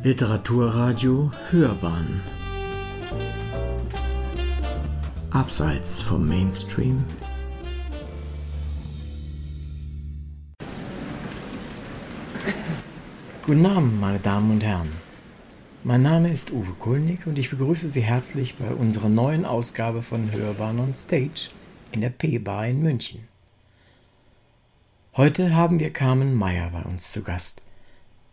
Literaturradio Hörbahn Abseits vom Mainstream Guten Abend, meine Damen und Herren. Mein Name ist Uwe Kulnig und ich begrüße Sie herzlich bei unserer neuen Ausgabe von Hörbahn on Stage in der P-Bar in München. Heute haben wir Carmen Meyer bei uns zu Gast.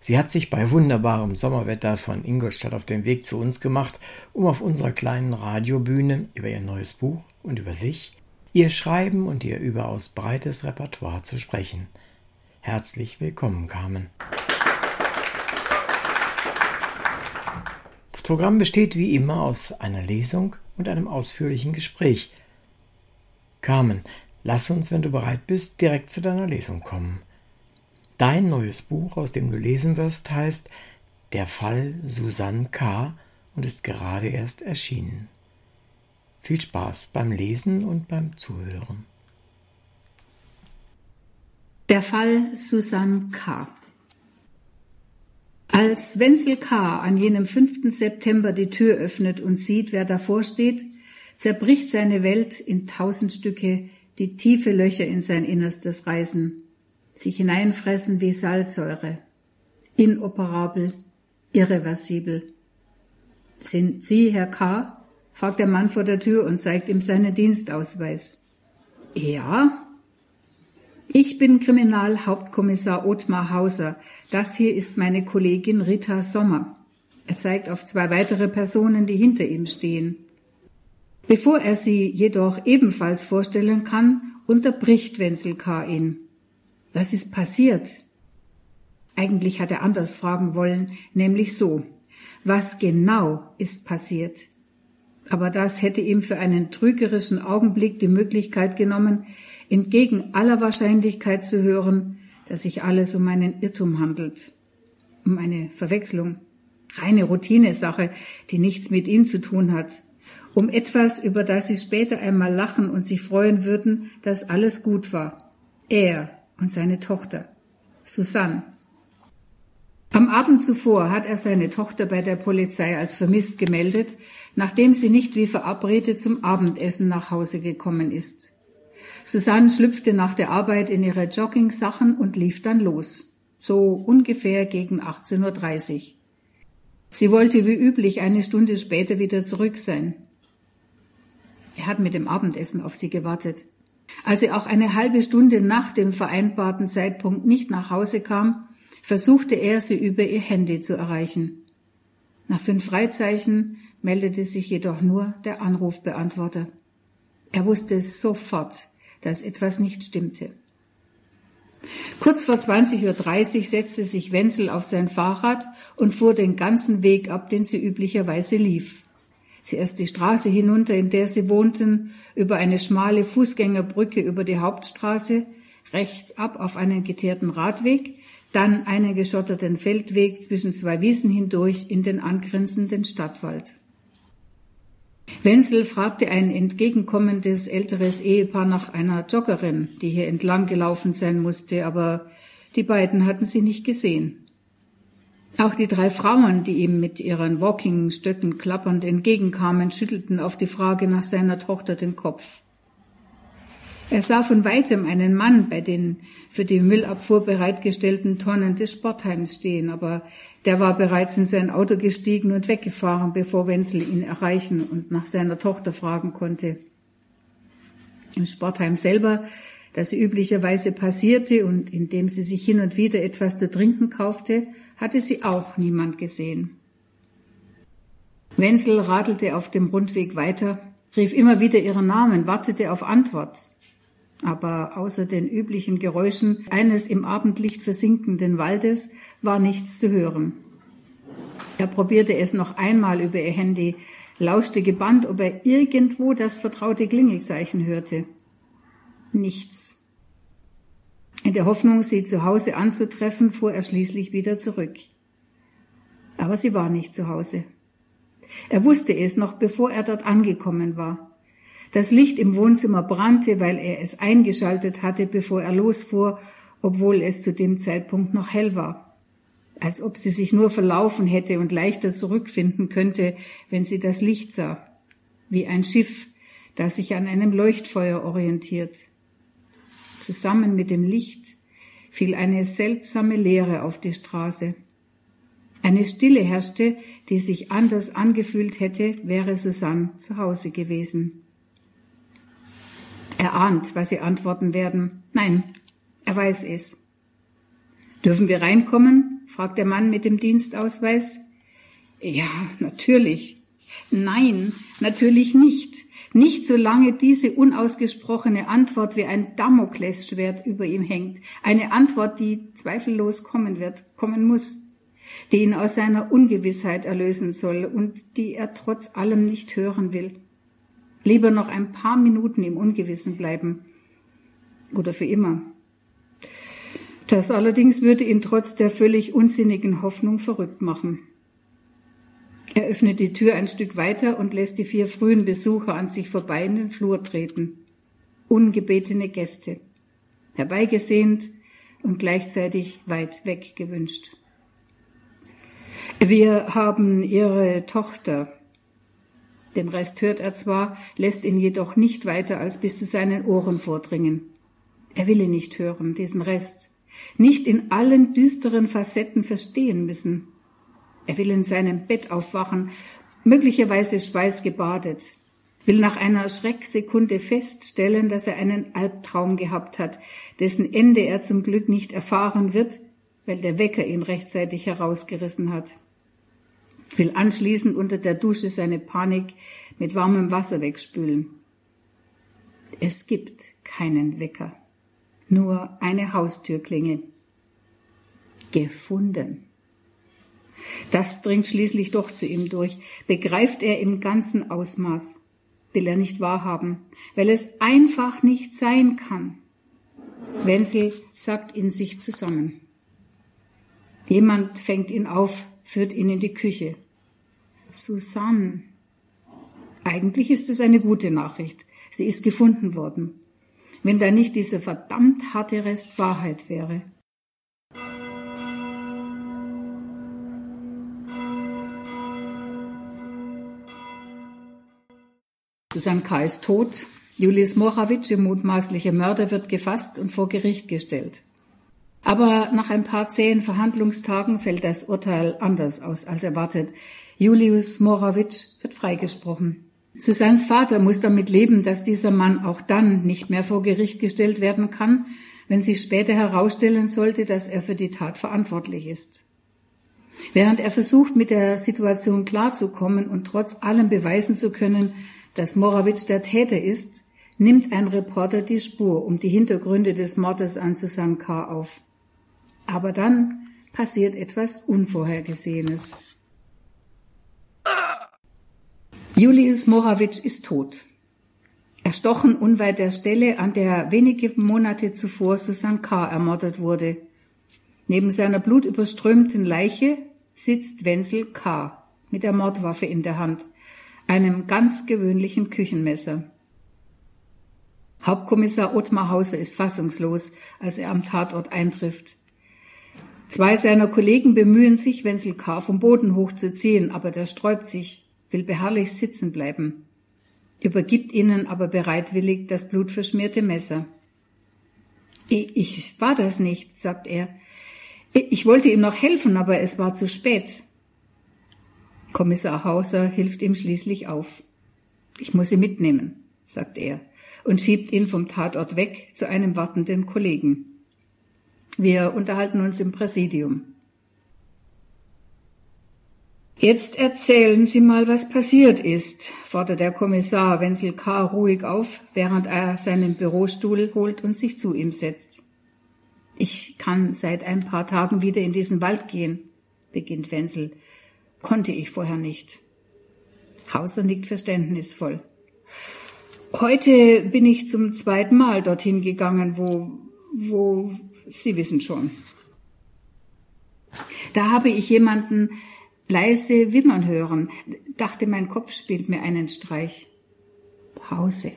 Sie hat sich bei wunderbarem Sommerwetter von Ingolstadt auf den Weg zu uns gemacht, um auf unserer kleinen Radiobühne über ihr neues Buch und über sich, ihr Schreiben und ihr überaus breites Repertoire zu sprechen. Herzlich willkommen, Carmen. Das Programm besteht wie immer aus einer Lesung und einem ausführlichen Gespräch. Carmen, lass uns, wenn du bereit bist, direkt zu deiner Lesung kommen. Dein neues Buch, aus dem du lesen wirst, heißt Der Fall Susanne K. und ist gerade erst erschienen. Viel Spaß beim Lesen und beim Zuhören. Der Fall Susanne K. Als Wenzel K. an jenem 5. September die Tür öffnet und sieht, wer davor steht, zerbricht seine Welt in tausend Stücke, die tiefe Löcher in sein Innerstes reißen sich hineinfressen wie Salzsäure. Inoperabel, irreversibel. Sind Sie Herr K.? fragt der Mann vor der Tür und zeigt ihm seinen Dienstausweis. Ja? Ich bin Kriminalhauptkommissar Ottmar Hauser. Das hier ist meine Kollegin Rita Sommer. Er zeigt auf zwei weitere Personen, die hinter ihm stehen. Bevor er sie jedoch ebenfalls vorstellen kann, unterbricht Wenzel K. ihn. Was ist passiert? Eigentlich hat er anders fragen wollen, nämlich so. Was genau ist passiert? Aber das hätte ihm für einen trügerischen Augenblick die Möglichkeit genommen, entgegen aller Wahrscheinlichkeit zu hören, dass sich alles um einen Irrtum handelt, um eine Verwechslung, reine Routinesache, die nichts mit ihm zu tun hat, um etwas, über das sie später einmal lachen und sich freuen würden, dass alles gut war. Er, und seine Tochter, Susanne. Am Abend zuvor hat er seine Tochter bei der Polizei als vermisst gemeldet, nachdem sie nicht wie verabredet zum Abendessen nach Hause gekommen ist. Susanne schlüpfte nach der Arbeit in ihre Jogging-Sachen und lief dann los. So ungefähr gegen 18.30 Uhr. Sie wollte wie üblich eine Stunde später wieder zurück sein. Er hat mit dem Abendessen auf sie gewartet. Als sie auch eine halbe Stunde nach dem vereinbarten Zeitpunkt nicht nach Hause kam, versuchte er, sie über ihr Handy zu erreichen. Nach fünf Freizeichen meldete sich jedoch nur der Anrufbeantworter. Er wusste sofort, dass etwas nicht stimmte. Kurz vor 20.30 Uhr setzte sich Wenzel auf sein Fahrrad und fuhr den ganzen Weg ab, den sie üblicherweise lief. Zuerst die Straße hinunter, in der sie wohnten, über eine schmale Fußgängerbrücke über die Hauptstraße, rechts ab auf einen geteerten Radweg, dann einen geschotterten Feldweg zwischen zwei Wiesen hindurch in den angrenzenden Stadtwald. Wenzel fragte ein entgegenkommendes älteres Ehepaar nach einer Joggerin, die hier entlang gelaufen sein musste, aber die beiden hatten sie nicht gesehen. Auch die drei Frauen, die ihm mit ihren Walkingstöcken klappernd entgegenkamen, schüttelten auf die Frage nach seiner Tochter den Kopf. Er sah von weitem einen Mann bei den für die Müllabfuhr bereitgestellten Tonnen des Sportheims stehen, aber der war bereits in sein Auto gestiegen und weggefahren, bevor Wenzel ihn erreichen und nach seiner Tochter fragen konnte. Im Sportheim selber, das sie üblicherweise passierte und in dem sie sich hin und wieder etwas zu trinken kaufte, hatte sie auch niemand gesehen. Wenzel radelte auf dem Rundweg weiter, rief immer wieder ihren Namen, wartete auf Antwort. Aber außer den üblichen Geräuschen eines im Abendlicht versinkenden Waldes war nichts zu hören. Er probierte es noch einmal über ihr Handy, lauschte gebannt, ob er irgendwo das vertraute Klingelzeichen hörte. Nichts. In der Hoffnung, sie zu Hause anzutreffen, fuhr er schließlich wieder zurück. Aber sie war nicht zu Hause. Er wusste es noch, bevor er dort angekommen war. Das Licht im Wohnzimmer brannte, weil er es eingeschaltet hatte, bevor er losfuhr, obwohl es zu dem Zeitpunkt noch hell war. als ob sie sich nur verlaufen hätte und leichter zurückfinden könnte, wenn sie das Licht sah, wie ein Schiff, das sich an einem Leuchtfeuer orientiert. Zusammen mit dem Licht fiel eine seltsame Leere auf die Straße. Eine Stille herrschte, die sich anders angefühlt hätte, wäre Susanne zu Hause gewesen. Er ahnt, was sie antworten werden. Nein, er weiß es. Dürfen wir reinkommen? fragt der Mann mit dem Dienstausweis. Ja, natürlich. Nein, natürlich nicht. Nicht solange diese unausgesprochene Antwort wie ein Damoklesschwert über ihm hängt. Eine Antwort, die zweifellos kommen wird, kommen muss. Die ihn aus seiner Ungewissheit erlösen soll und die er trotz allem nicht hören will. Lieber noch ein paar Minuten im Ungewissen bleiben. Oder für immer. Das allerdings würde ihn trotz der völlig unsinnigen Hoffnung verrückt machen. Er öffnet die Tür ein Stück weiter und lässt die vier frühen Besucher an sich vorbei in den Flur treten. Ungebetene Gäste. Herbeigesehnt und gleichzeitig weit weg gewünscht. Wir haben Ihre Tochter. Den Rest hört er zwar, lässt ihn jedoch nicht weiter als bis zu seinen Ohren vordringen. Er will ihn nicht hören, diesen Rest nicht in allen düsteren Facetten verstehen müssen. Er will in seinem Bett aufwachen, möglicherweise schweißgebadet, will nach einer Schrecksekunde feststellen, dass er einen Albtraum gehabt hat, dessen Ende er zum Glück nicht erfahren wird, weil der Wecker ihn rechtzeitig herausgerissen hat. Will anschließend unter der Dusche seine Panik mit warmem Wasser wegspülen. Es gibt keinen Wecker nur eine Haustürklingel. Gefunden. Das dringt schließlich doch zu ihm durch, begreift er im ganzen Ausmaß, will er nicht wahrhaben, weil es einfach nicht sein kann. Wenzel sackt in sich zusammen. Jemand fängt ihn auf, führt ihn in die Küche. Susanne. Eigentlich ist es eine gute Nachricht. Sie ist gefunden worden wenn da nicht diese verdammt harte Rest Wahrheit wäre. Susanne K. ist tot. Julius Morawitsch, der mutmaßliche Mörder, wird gefasst und vor Gericht gestellt. Aber nach ein paar zähen Verhandlungstagen fällt das Urteil anders aus als erwartet. Julius Morawitsch wird freigesprochen. Susannes Vater muss damit leben, dass dieser Mann auch dann nicht mehr vor Gericht gestellt werden kann, wenn sich später herausstellen sollte, dass er für die Tat verantwortlich ist. Während er versucht, mit der Situation klarzukommen und trotz allem beweisen zu können, dass Morawitsch der Täter ist, nimmt ein Reporter die Spur um die Hintergründe des Mordes an Susanne K. auf. Aber dann passiert etwas Unvorhergesehenes. Julius Morawitsch ist tot. Erstochen unweit der Stelle, an der wenige Monate zuvor Susan K. ermordet wurde. Neben seiner blutüberströmten Leiche sitzt Wenzel K. mit der Mordwaffe in der Hand, einem ganz gewöhnlichen Küchenmesser. Hauptkommissar Ottmar Hauser ist fassungslos, als er am Tatort eintrifft. Zwei seiner Kollegen bemühen sich, Wenzel K. vom Boden hochzuziehen, aber der sträubt sich will beharrlich sitzen bleiben, übergibt ihnen aber bereitwillig das blutverschmierte Messer. Ich war das nicht, sagt er. Ich wollte ihm noch helfen, aber es war zu spät. Kommissar Hauser hilft ihm schließlich auf. Ich muss sie mitnehmen, sagt er und schiebt ihn vom Tatort weg zu einem wartenden Kollegen. Wir unterhalten uns im Präsidium. Jetzt erzählen Sie mal, was passiert ist, fordert der Kommissar Wenzel K. ruhig auf, während er seinen Bürostuhl holt und sich zu ihm setzt. Ich kann seit ein paar Tagen wieder in diesen Wald gehen, beginnt Wenzel. Konnte ich vorher nicht. Hauser nickt verständnisvoll. Heute bin ich zum zweiten Mal dorthin gegangen, wo, wo, Sie wissen schon. Da habe ich jemanden leise wimmern hören, dachte mein Kopf spielt mir einen Streich. Pause.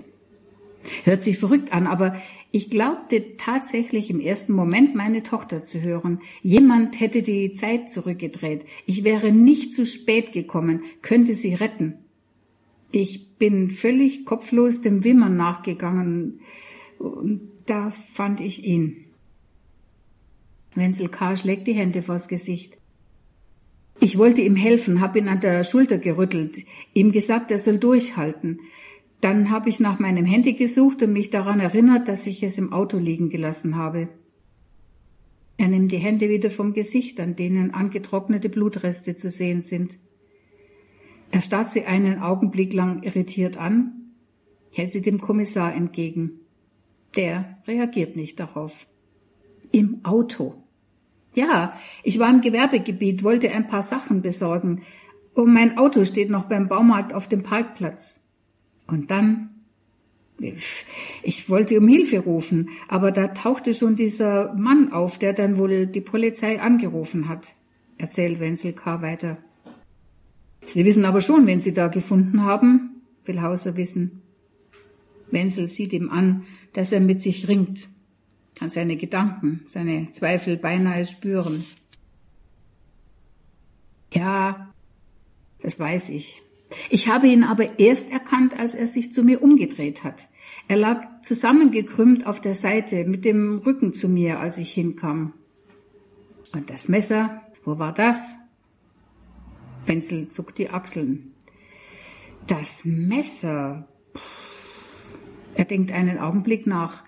Hört sich verrückt an, aber ich glaubte tatsächlich im ersten Moment meine Tochter zu hören. Jemand hätte die Zeit zurückgedreht. Ich wäre nicht zu spät gekommen, könnte sie retten. Ich bin völlig kopflos dem Wimmern nachgegangen und da fand ich ihn. Wenzel K. schlägt die Hände vors Gesicht. Ich wollte ihm helfen, habe ihn an der Schulter gerüttelt, ihm gesagt, er soll durchhalten. Dann habe ich nach meinem Handy gesucht und mich daran erinnert, dass ich es im Auto liegen gelassen habe. Er nimmt die Hände wieder vom Gesicht, an denen angetrocknete Blutreste zu sehen sind. Er starrt sie einen Augenblick lang irritiert an, hält sie dem Kommissar entgegen. Der reagiert nicht darauf. Im Auto. Ja, ich war im Gewerbegebiet, wollte ein paar Sachen besorgen. Und mein Auto steht noch beim Baumarkt auf dem Parkplatz. Und dann, ich wollte um Hilfe rufen, aber da tauchte schon dieser Mann auf, der dann wohl die Polizei angerufen hat, erzählt Wenzel K. weiter. Sie wissen aber schon, wen Sie da gefunden haben, will Hauser wissen. Wenzel sieht ihm an, dass er mit sich ringt, kann seine Gedanken, seine Zweifel beinahe spüren. Ja, das weiß ich, ich habe ihn aber erst erkannt, als er sich zu mir umgedreht hat. Er lag zusammengekrümmt auf der Seite mit dem Rücken zu mir, als ich hinkam. Und das Messer, wo war das? Wenzel zuckt die Achseln. Das Messer. Er denkt einen Augenblick nach.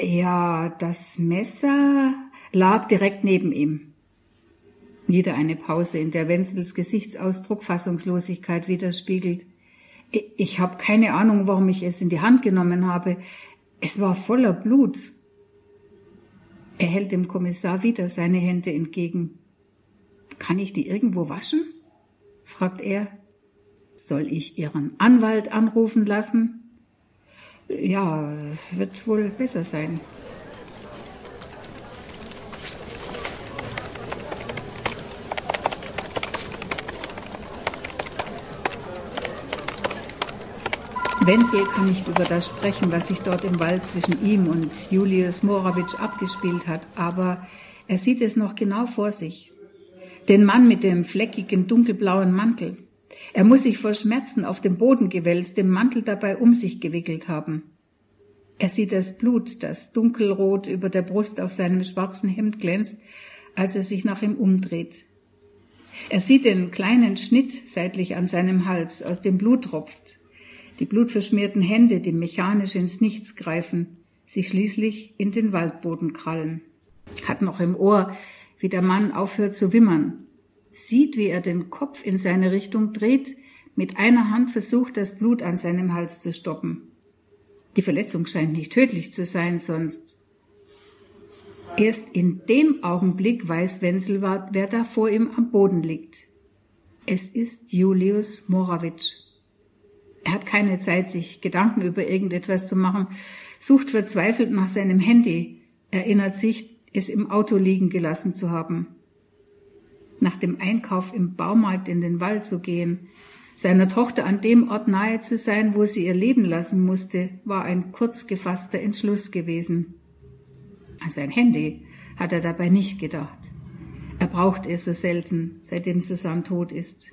Ja, das Messer lag direkt neben ihm. Wieder eine Pause, in der Wenzels Gesichtsausdruck Fassungslosigkeit widerspiegelt. Ich habe keine Ahnung, warum ich es in die Hand genommen habe. Es war voller Blut. Er hält dem Kommissar wieder seine Hände entgegen. Kann ich die irgendwo waschen? fragt er. Soll ich Ihren Anwalt anrufen lassen? Ja, wird wohl besser sein. Wenzel kann nicht über das sprechen, was sich dort im Wald zwischen ihm und Julius Morawitsch abgespielt hat, aber er sieht es noch genau vor sich. Den Mann mit dem fleckigen dunkelblauen Mantel. Er muss sich vor Schmerzen auf dem Boden gewälzt, den Mantel dabei um sich gewickelt haben. Er sieht das Blut, das dunkelrot über der Brust auf seinem schwarzen Hemd glänzt, als er sich nach ihm umdreht. Er sieht den kleinen Schnitt seitlich an seinem Hals, aus dem Blut tropft die blutverschmierten Hände, die mechanisch ins Nichts greifen, sich schließlich in den Waldboden krallen. Hat noch im Ohr, wie der Mann aufhört zu wimmern, sieht, wie er den Kopf in seine Richtung dreht, mit einer Hand versucht, das Blut an seinem Hals zu stoppen. Die Verletzung scheint nicht tödlich zu sein, sonst Erst in dem Augenblick weiß Wenzelwart, wer da vor ihm am Boden liegt. Es ist Julius Morawitsch. Er hat keine Zeit, sich Gedanken über irgendetwas zu machen, sucht verzweifelt nach seinem Handy, erinnert sich, es im Auto liegen gelassen zu haben. Nach dem Einkauf im Baumarkt in den Wald zu gehen, seiner Tochter an dem Ort nahe zu sein, wo sie ihr Leben lassen musste, war ein kurz gefasster Entschluss gewesen. An sein Handy hat er dabei nicht gedacht. Er braucht es so selten, seitdem Susanne tot ist.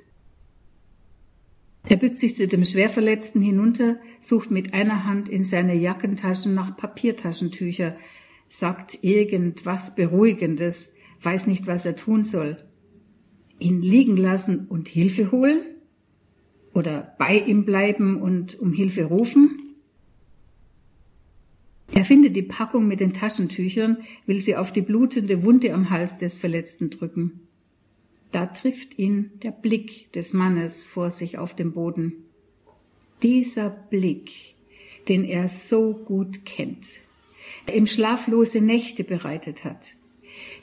Er bückt sich zu dem Schwerverletzten hinunter, sucht mit einer Hand in seine Jackentaschen nach Papiertaschentücher, sagt irgendwas Beruhigendes, weiß nicht, was er tun soll. Ihn liegen lassen und Hilfe holen? Oder bei ihm bleiben und um Hilfe rufen? Er findet die Packung mit den Taschentüchern, will sie auf die blutende Wunde am Hals des Verletzten drücken. Da trifft ihn der Blick des Mannes vor sich auf dem Boden. Dieser Blick, den er so gut kennt, der ihm schlaflose Nächte bereitet hat,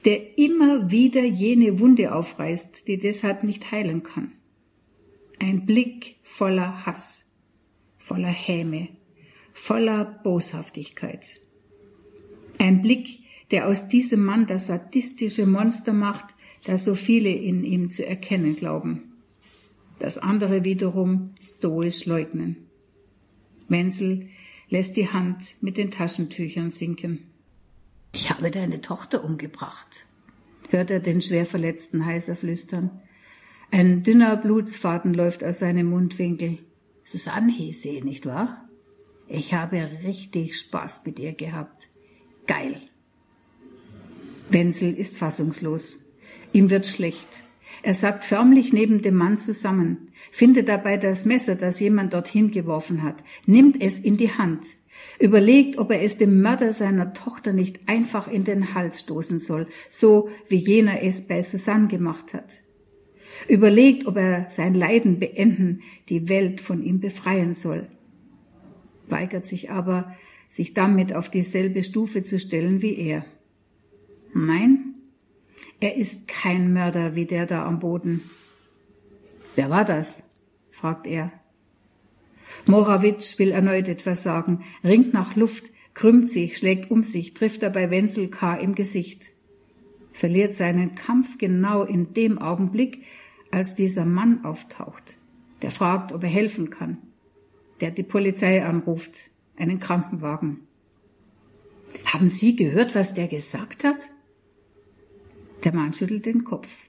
der immer wieder jene Wunde aufreißt, die deshalb nicht heilen kann. Ein Blick voller Hass, voller Häme, voller Boshaftigkeit. Ein Blick, der aus diesem Mann das sadistische Monster macht, das so viele in ihm zu erkennen glauben. Das andere wiederum stoisch leugnen. Wenzel lässt die Hand mit den Taschentüchern sinken. Ich habe deine Tochter umgebracht, hört er den schwer verletzten Heiser flüstern. Ein dünner Blutsfaden läuft aus seinem Mundwinkel. Susanne hieß sie, nicht wahr? Ich habe richtig Spaß mit ihr gehabt. Geil. Wenzel ist fassungslos. Ihm wird schlecht. Er sagt förmlich neben dem Mann zusammen, findet dabei das Messer, das jemand dorthin geworfen hat, nimmt es in die Hand, überlegt, ob er es dem Mörder seiner Tochter nicht einfach in den Hals stoßen soll, so wie jener es bei Susanne gemacht hat. Überlegt, ob er sein Leiden beenden, die Welt von ihm befreien soll. Weigert sich aber, sich damit auf dieselbe Stufe zu stellen wie er. Nein, er ist kein Mörder wie der da am Boden. Wer war das? fragt er. Morawitsch will erneut etwas sagen, ringt nach Luft, krümmt sich, schlägt um sich, trifft dabei Wenzel K. im Gesicht. Verliert seinen Kampf genau in dem Augenblick, als dieser Mann auftaucht, der fragt, ob er helfen kann, der die Polizei anruft, einen Krankenwagen. Haben Sie gehört, was der gesagt hat? Der Mann schüttelt den Kopf.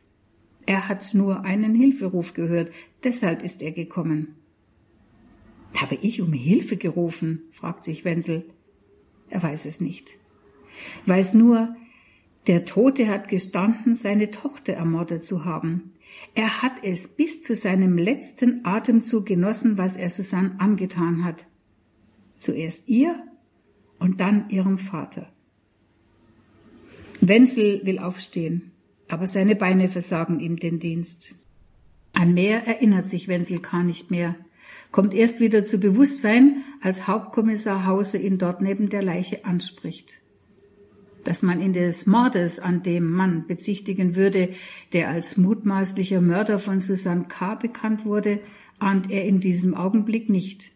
Er hat nur einen Hilferuf gehört, deshalb ist er gekommen. Habe ich um Hilfe gerufen? fragt sich Wenzel. Er weiß es nicht. Weiß nur, der Tote hat gestanden, seine Tochter ermordet zu haben. Er hat es bis zu seinem letzten Atemzug genossen, was er Susanne angetan hat. Zuerst ihr und dann ihrem Vater. Wenzel will aufstehen, aber seine Beine versagen ihm den Dienst. An mehr erinnert sich Wenzel K. nicht mehr, kommt erst wieder zu Bewusstsein, als Hauptkommissar Hause ihn dort neben der Leiche anspricht. Dass man ihn des Mordes an dem Mann bezichtigen würde, der als mutmaßlicher Mörder von Susanne K. bekannt wurde, ahnt er in diesem Augenblick nicht.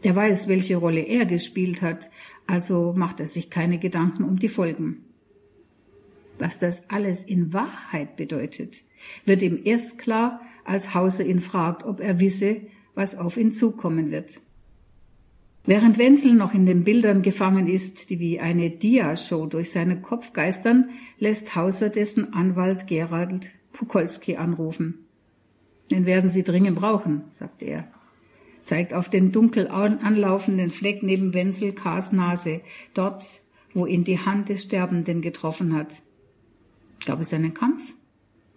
Er weiß, welche Rolle er gespielt hat, also macht er sich keine Gedanken um die Folgen. Was das alles in Wahrheit bedeutet, wird ihm erst klar, als Hauser ihn fragt, ob er wisse, was auf ihn zukommen wird. Während Wenzel noch in den Bildern gefangen ist, die wie eine Dia-Show durch seinen Kopf geistern, lässt Hauser dessen Anwalt Gerald Pukolski anrufen. Den werden Sie dringend brauchen, sagt er, zeigt auf den dunkel anlaufenden Fleck neben Wenzel K.s Nase, dort, wo ihn die Hand des Sterbenden getroffen hat. Gab es einen Kampf?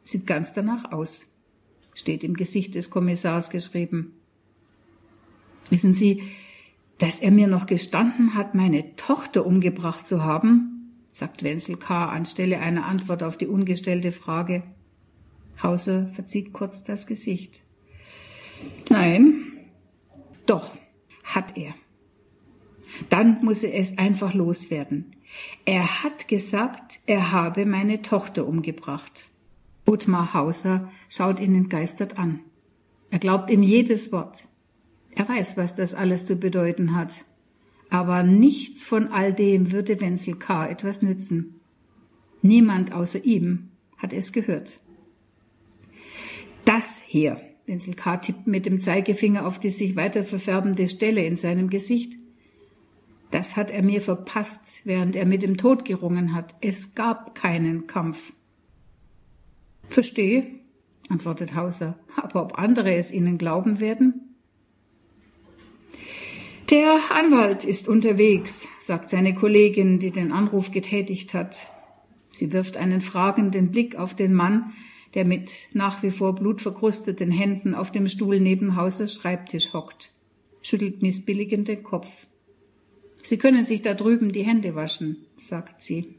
Sieht ganz danach aus, steht im Gesicht des Kommissars geschrieben. Wissen Sie, dass er mir noch gestanden hat, meine Tochter umgebracht zu haben, sagt Wenzel K. anstelle einer Antwort auf die ungestellte Frage. Hauser verzieht kurz das Gesicht. Nein, doch, hat er. Dann muss er es einfach loswerden. Er hat gesagt, er habe meine Tochter umgebracht. Ottmar Hauser schaut ihn entgeistert an. Er glaubt ihm jedes Wort. Er weiß, was das alles zu bedeuten hat. Aber nichts von all dem würde Wenzel K. etwas nützen. Niemand außer ihm hat es gehört. Das hier, Wenzel K. tippt mit dem Zeigefinger auf die sich weiter verfärbende Stelle in seinem Gesicht, das hat er mir verpasst, während er mit dem Tod gerungen hat. Es gab keinen Kampf. Verstehe, antwortet Hauser, aber ob andere es Ihnen glauben werden? Der Anwalt ist unterwegs, sagt seine Kollegin, die den Anruf getätigt hat. Sie wirft einen fragenden Blick auf den Mann, der mit nach wie vor blutverkrusteten Händen auf dem Stuhl neben Hausers Schreibtisch hockt, schüttelt missbilligend den Kopf. Sie können sich da drüben die Hände waschen, sagt sie.